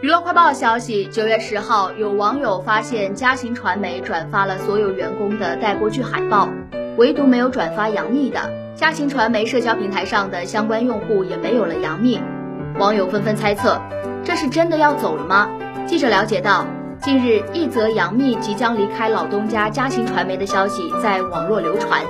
娱乐快报消息九月十号有网友发现嘉行传媒转发了所有员工的待播剧海报唯独没有转发杨幂的。嘉行传媒社交平台上的相关用户也没有了杨幂。网友纷纷猜测这是真的要走了吗？记者了解到近日一则杨幂即将离开老东家嘉行传媒的消息在网络流传。